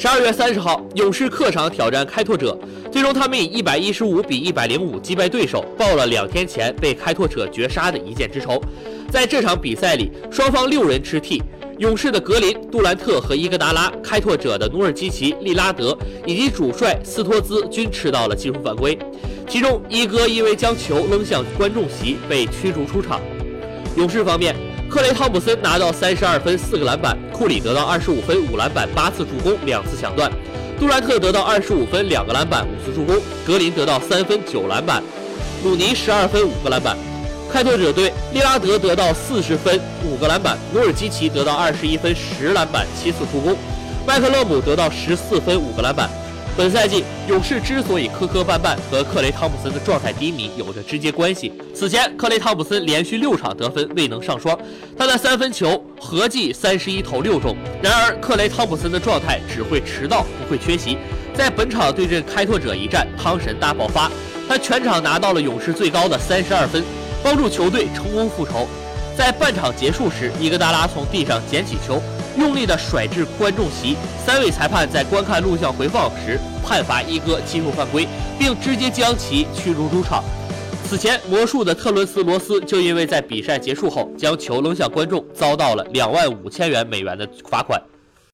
十二月三十号，勇士客场挑战开拓者，最终他们以一百一十五比一百零五击败对手，报了两天前被开拓者绝杀的一箭之仇。在这场比赛里，双方六人吃替，勇士的格林、杜兰特和伊戈达拉，开拓者的努尔基奇、利拉德以及主帅斯托兹均吃到了技术犯规，其中伊戈因为将球扔向观众席被驱逐出场。勇士方面。克雷·汤普森拿到三十二分、四个篮板；库里得到二十五分、五篮板、八次助攻、两次抢断；杜兰特得到二十五分、两个篮板、五次助攻；格林得到三分、九篮板；鲁尼十二分、五个篮板。开拓者队利拉德得到四十分、五个篮板；努尔基奇得到二十一分、十篮板、七次助攻；麦克勒姆得到十四分、五个篮板。本赛季勇士之所以磕磕绊绊，和克雷·汤普森的状态低迷有着直接关系。此前，克雷·汤普森连续六场得分未能上双，他的三分球合计三十一投六中。然而，克雷·汤普森的状态只会迟到，不会缺席。在本场对阵开拓者一战，汤神大爆发，他全场拿到了勇士最高的三十二分，帮助球队成功复仇。在半场结束时，伊戈达拉从地上捡起球。用力地甩至观众席，三位裁判在观看录像回放时判罚一哥技术犯规，并直接将其驱逐出场。此前，魔术的特伦斯·罗斯就因为在比赛结束后将球扔向观众，遭到了两万五千元美元的罚款。